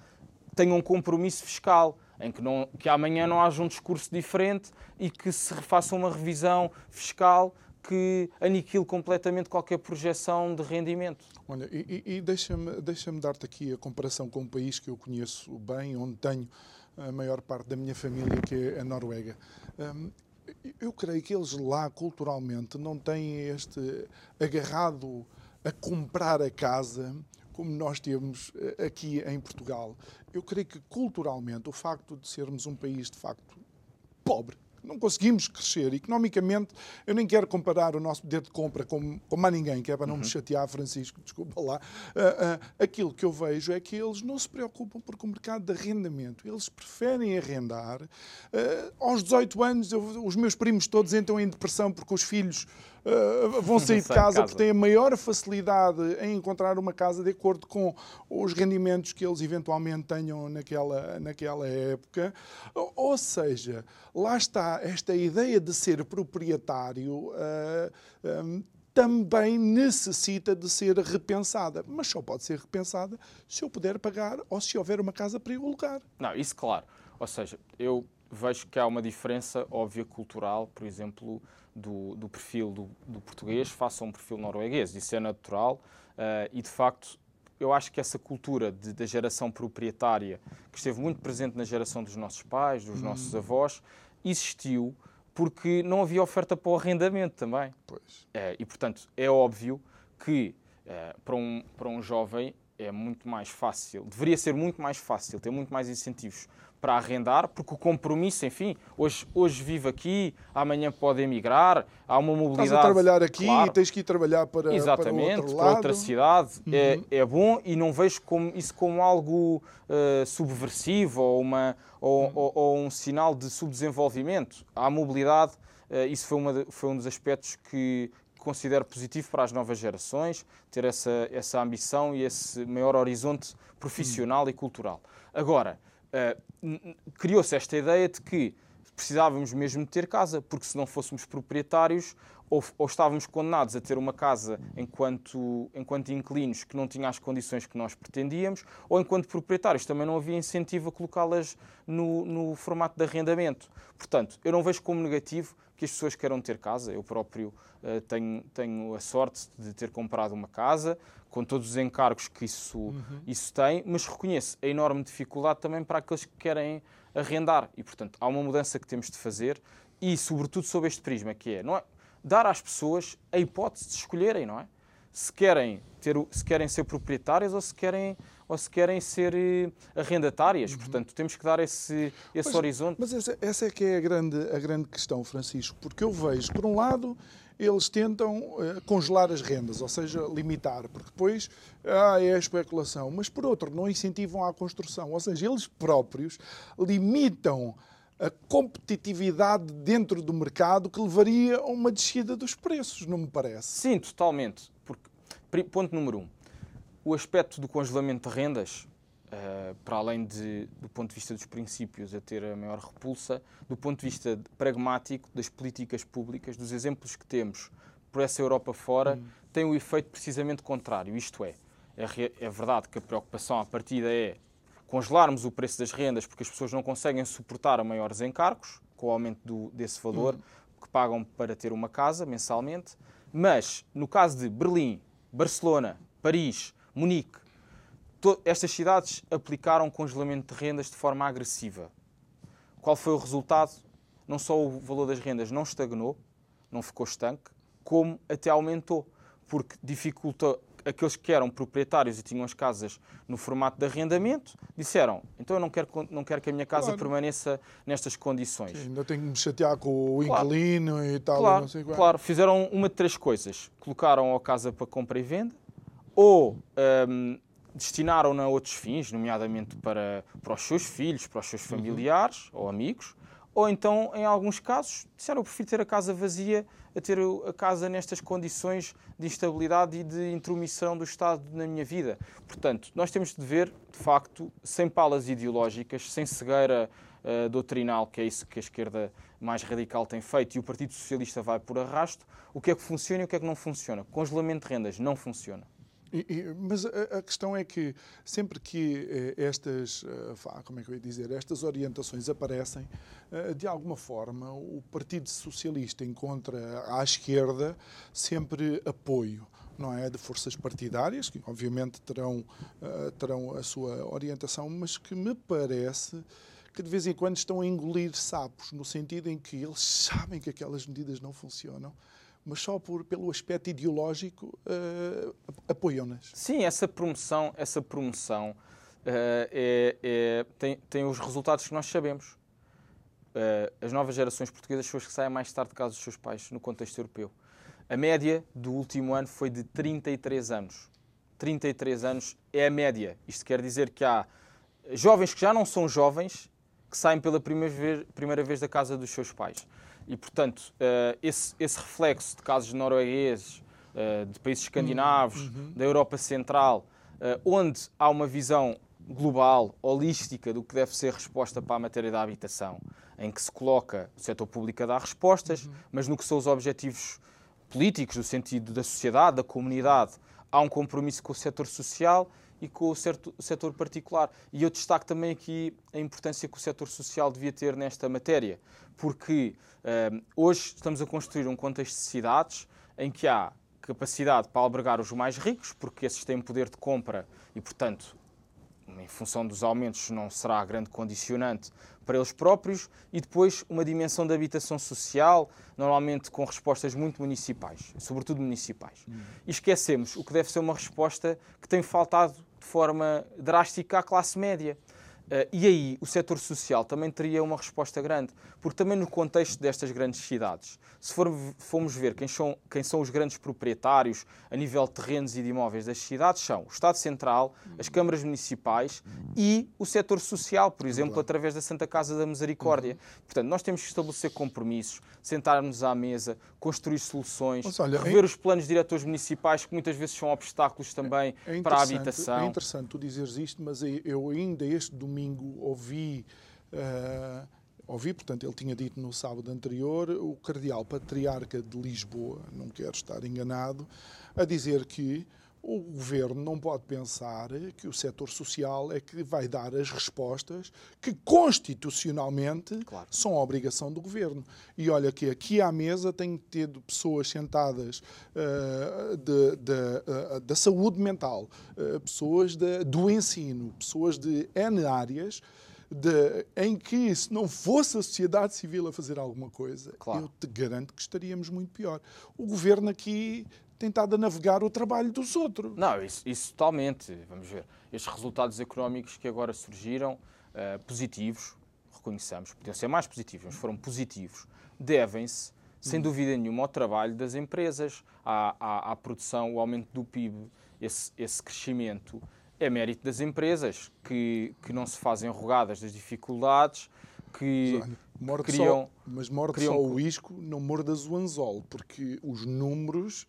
tenham um compromisso fiscal, em que, não, que amanhã não haja um discurso diferente e que se faça uma revisão fiscal que aniquile completamente qualquer projeção de rendimento. Olha, e, e deixa-me deixa dar-te aqui a comparação com um país que eu conheço bem, onde tenho a maior parte da minha família, que é a Noruega. Um, eu creio que eles lá, culturalmente, não têm este agarrado a comprar a casa como nós temos eh, aqui em Portugal. Eu creio que, culturalmente, o facto de sermos um país, de facto, pobre, não conseguimos crescer economicamente. Eu nem quero comparar o nosso poder de compra com, com mais ninguém, que é para não uhum. me chatear, Francisco, desculpa lá. Uh, uh, aquilo que eu vejo é que eles não se preocupam porque o mercado de arrendamento, eles preferem arrendar. Uh, aos 18 anos, eu, os meus primos todos entram em depressão porque os filhos uh, vão sair de casa, porque têm a maior facilidade em encontrar uma casa de acordo com os rendimentos que eles eventualmente tenham naquela, naquela época. Ou seja, lá está esta ideia de ser proprietário. Uh, eh, um, também necessita de ser repensada, mas só pode ser repensada se eu puder pagar ou se houver uma casa para eu alugar. Não, isso claro. Ou seja, eu vejo que há uma diferença óbvia cultural, por exemplo, do, do perfil do, do, português face a um perfil norueguês. Isso é natural uh, e, de facto, eu acho que essa cultura de, da geração proprietária, que esteve muito presente na geração dos nossos pais, dos hum. nossos avós, existiu porque não havia oferta para o arrendamento também. Pois. Uh, e, portanto, é óbvio que uh, para, um, para um jovem é muito mais fácil, deveria ser muito mais fácil, ter muito mais incentivos para arrendar, porque o compromisso, enfim, hoje, hoje vive aqui, amanhã pode emigrar, há uma mobilidade. Estás a trabalhar aqui claro. e tens que ir trabalhar para, Exatamente, para, para outra cidade. Uhum. É, é bom e não vejo como, isso como algo uh, subversivo ou, uma, ou, uhum. ou, ou, um sinal de subdesenvolvimento. A mobilidade, uh, isso foi, uma, foi um dos aspectos que, considero positivo para as novas gerações, ter essa, essa ambição e esse maior horizonte profissional uhum. e cultural. Agora, criou-se esta ideia de que precisávamos mesmo de ter casa, porque se não fôssemos proprietários, ou, ou, estávamos condenados a ter uma casa enquanto, enquanto inquilinos que não tinha as condições que nós pretendíamos, ou enquanto proprietários também não havia incentivo a colocá-las no, no formato de arrendamento. Portanto, eu não vejo como negativo que as pessoas queiram ter casa. Eu próprio uh, tenho, tenho a sorte de ter comprado uma casa, com todos os encargos que isso, uhum. isso tem, mas reconheço a enorme dificuldade também para aqueles que querem arrendar. E, portanto, há uma mudança que temos de fazer e, sobretudo, sob este prisma, que é, não é dar às pessoas a hipótese de escolherem, não é? Se querem, ter, se querem ser proprietárias ou se querem ou se querem ser uh, arrendatárias. Uhum. Portanto, temos que dar esse, esse mas, horizonte. Mas essa, essa, é que é a grande, a grande questão, Francisco, porque eu vejo, por um lado, eles tentam uh, congelar as rendas, ou seja, limitar, porque depois ah, é a especulação, mas por outro, não incentivam a construção, ou seja, eles próprios limitam a competitividade dentro do mercado que levaria a uma descida dos preços, não me parece? Sim, totalmente. Porque, ponto número um, o aspecto do congelamento de rendas, uh, para além de, do ponto de vista dos princípios, a ter a maior repulsa, do ponto de vista pragmático das políticas públicas, dos exemplos que temos por essa Europa fora, hum. tem o um efeito precisamente contrário. Isto é, é, é verdade que a preocupação à partida é congelarmos o preço das rendas porque as pessoas não conseguem suportar maiores encargos, com o aumento do, desse valor uhum. que pagam para ter uma casa mensalmente. Mas, no caso de Berlim, Barcelona, Paris, Munique, estas cidades aplicaram congelamento de rendas de forma agressiva. Qual foi o resultado? Não só o valor das rendas não estagnou, não ficou estanque, como até aumentou, porque dificultou aqueles que eram proprietários e tinham as casas no formato de arrendamento, disseram, então eu não quero, não quero que a minha casa claro. permaneça nestas condições. Sim, ainda tenho que me chatear com o inquilino claro. e tal. Claro, não sei qual. claro, fizeram uma de três coisas. Colocaram a casa para compra e venda, ou um, destinaram-na a outros fins, nomeadamente para, para os seus filhos, para os seus uhum. familiares uhum. ou amigos, ou então, em alguns casos, disseram, eu prefiro ter a casa vazia a ter a casa nestas condições de instabilidade e de intromissão do Estado na minha vida. Portanto, nós temos de ver, de facto, sem palas ideológicas, sem cegueira uh, doutrinal, que é isso que a esquerda mais radical tem feito e o Partido Socialista vai por arrasto, o que é que funciona e o que é que não funciona. Congelamento de rendas não funciona. E, mas a, a, questão é que sempre que eh, estas, eh, como é que eu ia dizer, estas orientações aparecem, eh, de alguma forma o Partido Socialista encontra à esquerda sempre apoio não é de forças partidárias que obviamente terão terão a sua orientação, mas que me parece que de vez em quando estão a engolir sapos no sentido em que eles sabem que aquelas medidas não funcionam mas só por, pelo aspecto ideológico uh, apoiam-nas. Sim, essa promoção, essa promoção uh, é, é, tem, tem os resultados que nós sabemos. Uh, as novas gerações portuguesas são as que saem mais tarde de casa dos seus pais no contexto europeu. A média do último ano foi de 33 anos. 33 anos é a média. Isto quer dizer que há jovens que já não são jovens que saem pela primeira vez, primeira vez da casa dos seus pais. E, portanto, uh, esse, esse, reflexo de casos noruegueses, uh, de países escandinavos, uhum. da Europa Central, uh, onde há uma visão global, holística do que deve ser resposta para a matéria da habitação, em que se coloca o setor público a dar respostas, uhum. mas no que são os objetivos políticos, no sentido da sociedade, da comunidade, há um compromisso com o setor social e com o setor particular. E eu destaco também aqui a importância que o setor social devia ter nesta matéria, porque uh, hoje estamos a construir um contexto de cidades em que há capacidade para albergar os mais ricos, porque esses têm poder de compra e, portanto, em função dos aumentos, não será grande condicionante para eles próprios, e depois uma dimensão de habitação social, normalmente com respostas muito municipais, sobretudo municipais. Hum. E esquecemos o que deve ser uma resposta que tem faltado de forma drástica à classe média. Uh, e aí o setor social também teria uma resposta grande, porque também no contexto destas grandes cidades, se for, formos ver quem são, quem são os grandes proprietários a nível de terrenos e de imóveis das cidades, são o Estado Central, as câmaras municipais e o setor social, por exemplo, claro. através da Santa Casa da Misericórdia. Uhum. Portanto, nós temos que estabelecer compromissos, sentarmos à mesa, construir soluções, Mas, olha, rever é... os planos diretores municipais, que muitas vezes são obstáculos também é, é para a habitação. É interessante tu dizeres isto, mas eu ainda este domingo ouvi. Uh, ouvi, portanto, ele tinha dito no sábado anterior, o cardeal patriarca de Lisboa, não quero estar enganado, a dizer que o governo não pode pensar que o setor social é que vai dar as respostas que constitucionalmente claro. são a obrigação do governo. E olha que aqui à mesa tenho tido pessoas sentadas uh, de, de, uh, da saúde mental, uh, pessoas de, do ensino, pessoas de N áreas. De, em que, se não fosse a sociedade civil a fazer alguma coisa, claro. eu te garanto que estaríamos muito pior. O governo aqui tentado a navegar o trabalho dos outros. Não, isso, isso totalmente. Vamos ver. Estes resultados económicos que agora surgiram, uh, positivos, reconheçamos, podiam ser mais positivos, mas foram positivos, devem-se, sem hum. dúvida nenhuma, ao trabalho das empresas, à, à, à produção, o aumento do PIB, esse, esse crescimento é mérito das empresas que, que não se fazem rogadas das dificuldades, que, criam. Só, mas morde criam... só o isco, não mordas o anzol, porque os números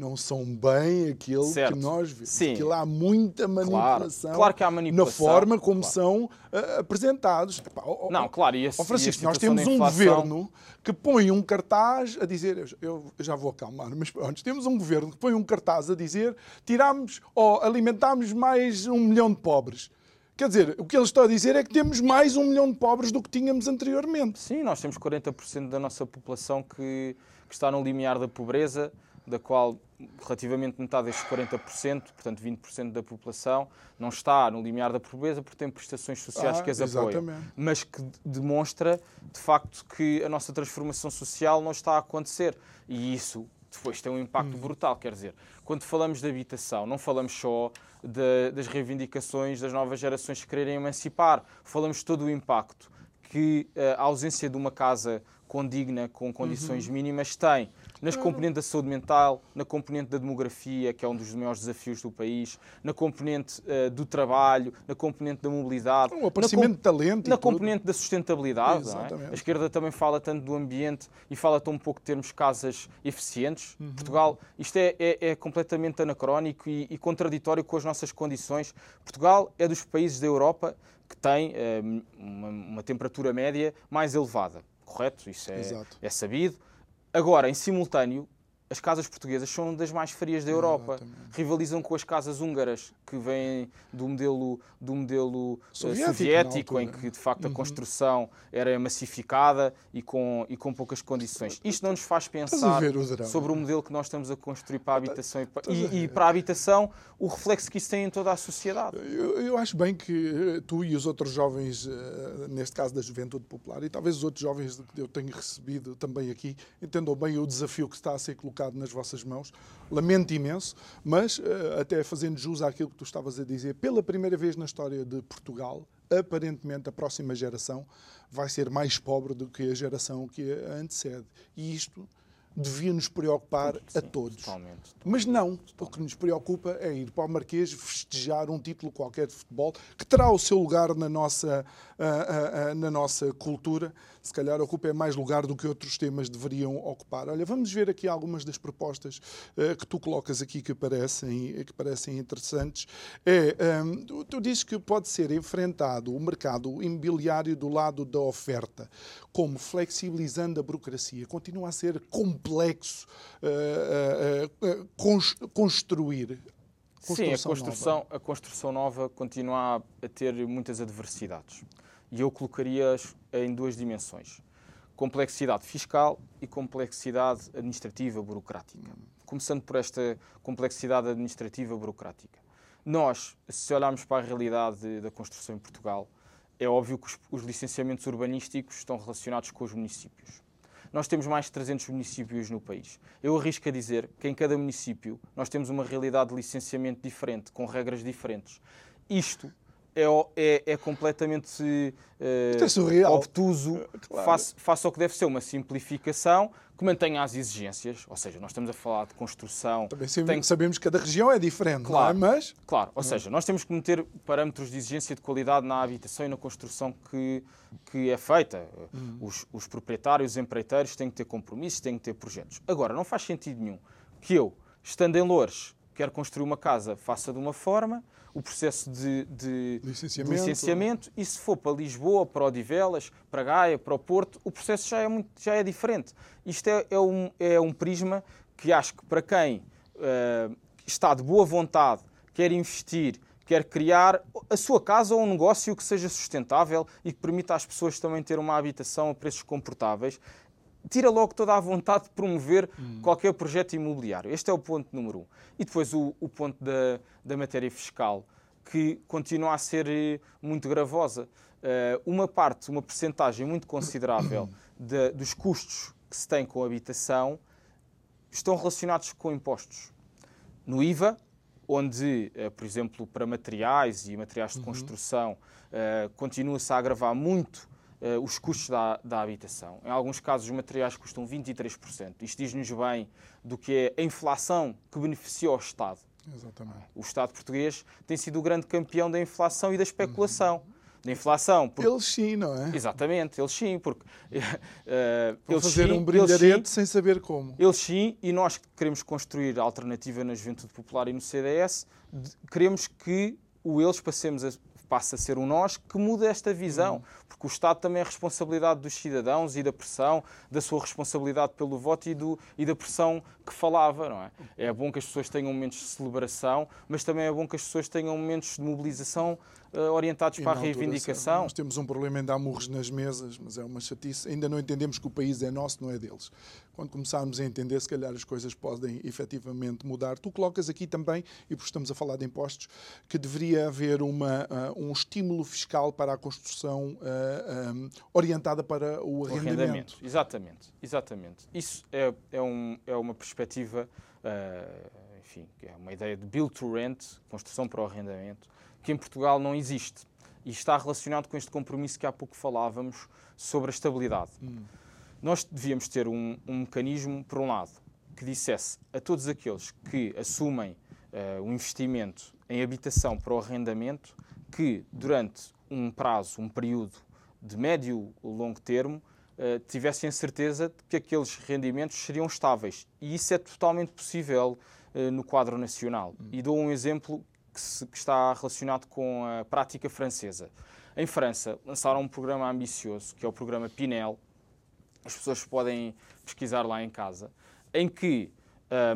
não são bem aquilo certo. que nós vemos. Sim. Aquilo há muita manipulação, claro, claro que há manipulação na forma como claro. são uh, apresentados. Epá, oh, não, claro, e esse, oh, Francisco, nós temos um governo que põe um cartaz a dizer, eu, eu já vou acalmar, mas antes temos um governo que põe um cartaz a dizer tiramos ou alimentamos mais um milhão de pobres. Quer dizer, o que eles estão a dizer é que temos mais um milhão de pobres do que tínhamos anteriormente. Sim, nós temos 40% da nossa população que, que está no limiar da pobreza, da qual relativamente metade destes 40%, portanto 20% da população, não está no limiar da pobreza porque tem prestações sociais ah, que as apoiam. Mas que demonstra, de facto, que a nossa transformação social não está a acontecer. E isso depois tem um impacto hum. brutal. Quer dizer, quando falamos de habitação, não falamos só de, das reivindicações das novas gerações que quererem emancipar, falamos de todo o impacto que eh, a ausência de uma casa condigna, com condições uhum. mínimas, tem nas componentes da saúde mental, na componente da demografia, que é um dos maiores desafios do país, na componente uh, do trabalho, na componente da mobilidade, o aparecimento de talento, na componente da sustentabilidade. É? A esquerda também fala tanto do ambiente e fala tão pouco de termos casas eficientes. Uhum. Portugal, isto é, é, é, completamente anacrónico e, e contraditório com as nossas condições. Portugal é dos países da Europa que tem uh, uma, uma temperatura média mais elevada correto? Isso é, é sabido. Agora, em simultâneo, as casas portuguesas são das mais frias da Europa. Exatamente. Rivalizam com as casas húngaras, que vêm do modelo, do modelo eh, soviético, soviético em que, de facto, a uhum. construção era massificada e com, e com poucas condições. Isto não nos faz pensar o sobre o modelo que nós estamos a construir para a habitação e, e, e, para a habitação, o reflexo que isso tem em toda a sociedade. Eu, eu acho bem que eh, tu e os outros jovens, eh, neste caso da juventude popular, e talvez os outros jovens que eu tenho recebido também aqui, entendam bem o desafio que está a ser colocado nas vossas mãos. Lamento imenso, mas eh, até fazendo jus àquilo que tu estavas a dizer, pela primeira vez na história de Portugal, aparentemente a próxima geração vai ser mais pobre do que a geração que a antecede. E isto devia nos preocupar a todos. Totalmente, totalmente, Mas não, totalmente. o que nos preocupa é ir para o Marquês festejar um título qualquer de futebol que terá o seu lugar na nossa, uh, uh, uh, na nossa cultura. Se calhar ocupa é mais lugar do que outros temas deveriam ocupar. Olha, vamos ver aqui algumas das propostas que tu colocas aqui que parecem, que parecem interessantes. É, um, tu, tu dizes que pode ser enfrentado o mercado imobiliário do lado da oferta, como flexibilizando a burocracia. Continua a ser complexo complexo uh, uh, construir. Sim, a construção, nova. a construção nova continua a ter muitas adversidades. E eu colocaria-as em duas dimensões: complexidade fiscal e complexidade administrativa burocrática. Começando por esta complexidade administrativa burocrática. Nós, se olharmos para a realidade da construção em Portugal, é óbvio que os, os licenciamentos urbanísticos estão relacionados com os municípios. Nós temos mais de 300 municípios no país. Eu arrisco a dizer que em cada município nós temos uma realidade de licenciamento diferente, com regras diferentes. Isto é, é, é completamente uh, é obtuso é, claro. face, face ao que deve ser uma simplificação que mantenha as exigências, ou seja, nós estamos a falar de construção. Também tem... sabemos que cada região é diferente, claro, não é? Mas... Claro, ou seja, nós temos que meter parâmetros de exigência de qualidade na habitação e na construção que, que é feita. Hum. Os, os proprietários, os empreiteiros têm que ter compromissos, têm que ter projetos. Agora, não faz sentido nenhum que eu, estando em Loures, quero construir uma casa, faça de uma forma, o processo de, de, licenciamento. licenciamento. e se for para Lisboa, para Odivelas, para Gaia, para o Porto, o processo já é, muito, já é diferente. Isto é, é, um, é um prisma que acho que para quem uh, está de boa vontade, quer investir, quer criar a sua casa ou um negócio que seja sustentável e que permita às pessoas também ter uma habitação a preços confortáveis, tira logo toda a vontade de promover hum. qualquer projeto imobiliário. Este é o ponto número um. E depois o, o ponto da, da matéria fiscal, que continua a ser eh, muito gravosa. Uh, uma parte, uma percentagem muito considerável de, dos custos que se tem com a habitação estão relacionados com impostos. No IVA, onde, uh, por exemplo, para materiais e materiais de uhum. construção, uh, continua-se a agravar muito uh, os custos da, da habitação. Em alguns casos, os materiais custam 23%. Isto diz-nos bem do que é a inflação que beneficia o Estado. Exatamente. O Estado português tem sido o grande campeão da inflação e da especulação. Uhum. da inflação. Porque... Eles sim, não é? Exatamente, eles sim, porque uh, eles fazer sim, um brilharete sem saber como. Eles sim, e nós que queremos construir a alternativa na Juventude Popular e no CDS, queremos que o eles passemos a, passa a ser um nós que muda esta visão, uhum. porque o Estado também é responsabilidade dos cidadãos e da pressão, da sua responsabilidade pelo voto e, do, e da pressão que falava, não é? É bom que as pessoas tenham momentos de celebração, mas também é bom que as pessoas tenham momentos de mobilização orientados e para a reivindicação. Nós temos um problema em dar murros nas mesas, mas é uma chatice. Ainda não entendemos que o país é nosso, não é deles. Quando começarmos a entender, se calhar as coisas podem efetivamente mudar. Tu colocas aqui também, e porque estamos a falar de impostos, que deveria haver uma, uh, um estímulo fiscal para a construção uh, eh, um, orientada para o arrendamento. o arrendamento. Exatamente, exatamente. Isso é, é, um, é uma perspectiva, enfim, é uma ideia de build to rent, construção para o arrendamento, que em Portugal não existe. E está relacionado com este compromisso que há pouco falávamos sobre a estabilidade. Hum. Nós devíamos ter um, um, mecanismo, por um lado, que dissesse a todos aqueles que assumem uh, um investimento em habitação para o arrendamento que, durante um prazo, um período de médio ou longo termo, uh, tivessem a certeza de que aqueles rendimentos seriam estáveis. E isso é totalmente possível uh, no quadro nacional. Hum. E dou um exemplo que, se, que está relacionado com a prática francesa. Em França, lançaram um programa ambicioso, que é o programa Pinel, as pessoas podem pesquisar lá em casa, em que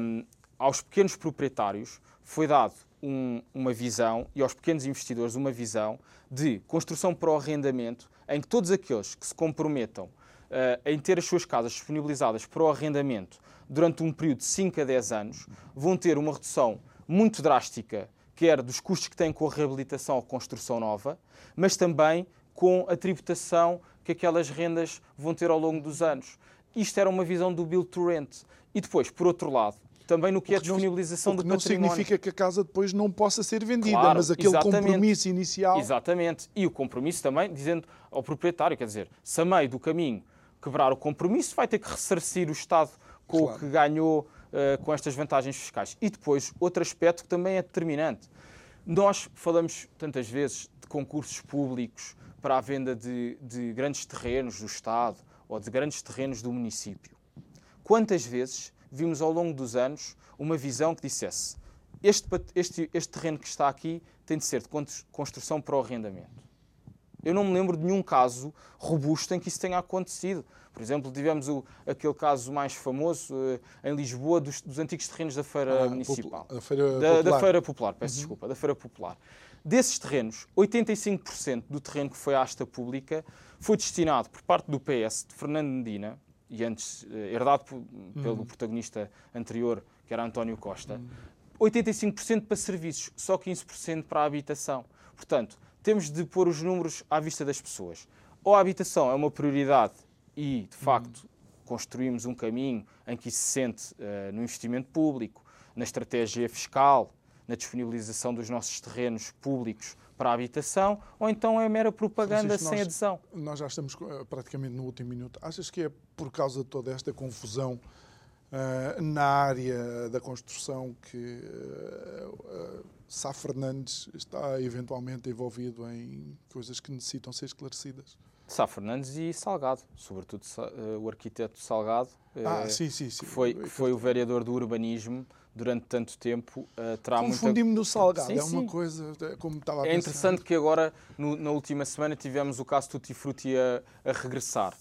um, aos pequenos proprietários foi dado um, uma visão e aos pequenos investidores uma visão de construção para o arrendamento, em que todos aqueles que se comprometam uh, em ter as suas casas disponibilizadas para o arrendamento durante um período de 5 a 10 anos vão ter uma redução muito drástica quer dos custos que têm com a reabilitação ou construção nova, mas também com a tributação que aquelas rendas vão ter ao longo dos anos. Isto era uma visão do Build to Rent. E depois, por outro lado, também no que é a disponibilização não, do património. não significa que a casa depois não possa ser vendida, claro, mas aquele compromisso inicial... Exatamente. E o compromisso também, dizendo ao proprietário, quer dizer, se a meio do caminho quebrar o compromisso, vai ter que ressarcir o Estado com claro. o que ganhou uh, com estas vantagens fiscais. E depois, outro aspecto que também é determinante. Nós falamos tantas vezes de concursos públicos para a venda de, de grandes terrenos do Estado ou de grandes terrenos do município. Quantas vezes vimos ao longo dos anos uma visão que dissesse este, este, este terreno que está aqui tem de ser de construção para o arrendamento? Eu não me lembro de nenhum caso robusto em que isso tenha acontecido. Por exemplo, tivemos o, aquele caso mais famoso uh, em Lisboa dos, dos, antigos terrenos da Feira ah, Municipal. A feira da, da Feira Popular, peço uhum. desculpa, da Feira Popular. Desses terrenos, 85% do terreno que foi à asta pública foi destinado por parte do PS de Fernando Medina, e antes uh, herdado por, uhum. pelo protagonista anterior, que era António Costa, uhum. 85% para serviços, só 15% para a habitação. Portanto, temos de pôr os números à vista das pessoas. Ou a habitação é uma prioridade e, de facto, construímos um caminho em que isso se sente uh, no investimento público, na estratégia fiscal, na disponibilização dos nossos terrenos públicos para a habitação, ou então é mera propaganda sem nós, adesão. Nós já estamos uh, praticamente no último minuto. Achas que é por causa de toda esta confusão uh, na área da construção que Sá Fernandes está eventualmente envolvido em coisas que necessitam ser esclarecidas? Sá Fernandes e Salgado, sobretudo uh, o arquiteto Salgado, ah, uh, sim, sim, sim. que foi, que foi o vereador do urbanismo durante tanto tempo. Uh, terá Confundimos muita... no Salgado, sim, é uma coisa como estava a É interessante que agora, no, na última semana, tivemos o caso Tutti Frutti a, a regressar.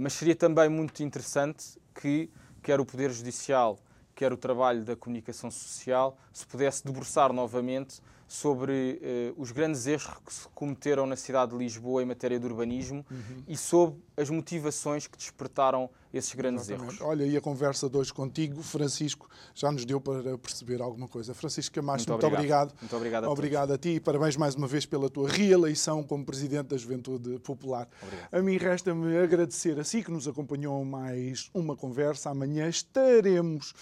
mas seria também muito interessante que quer o Poder Judicial quer o trabalho da comunicação social, se pudesse debruçar novamente sobre uh, os grandes erros que se cometeram na cidade de Lisboa em matéria de urbanismo uhum. e sobre as motivações que despertaram esses grandes Exatamente. erros. Olha, e a conversa de hoje contigo, Francisco, já nos deu para perceber alguma coisa. Francisco Camacho, muito, muito obrigado. obrigado. Muito obrigado a Obrigado todos. a ti e parabéns mais uma vez pela tua reeleição como Presidente da Juventude Popular. Obrigado. A mim resta-me agradecer a si que nos acompanhou mais uma conversa. Amanhã estaremos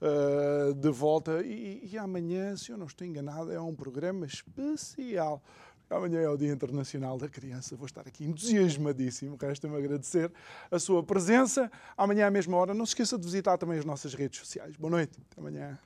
uh, de volta. E, e, amanhã, se eu não estou enganado, é um programa especial. Amanhã é o Dia Internacional da Criança. Vou estar aqui entusiasmadíssimo. Resta-me agradecer a sua presença. Amanhã, à mesma hora, não se esqueça de visitar também as nossas redes sociais. Boa noite. Até amanhã.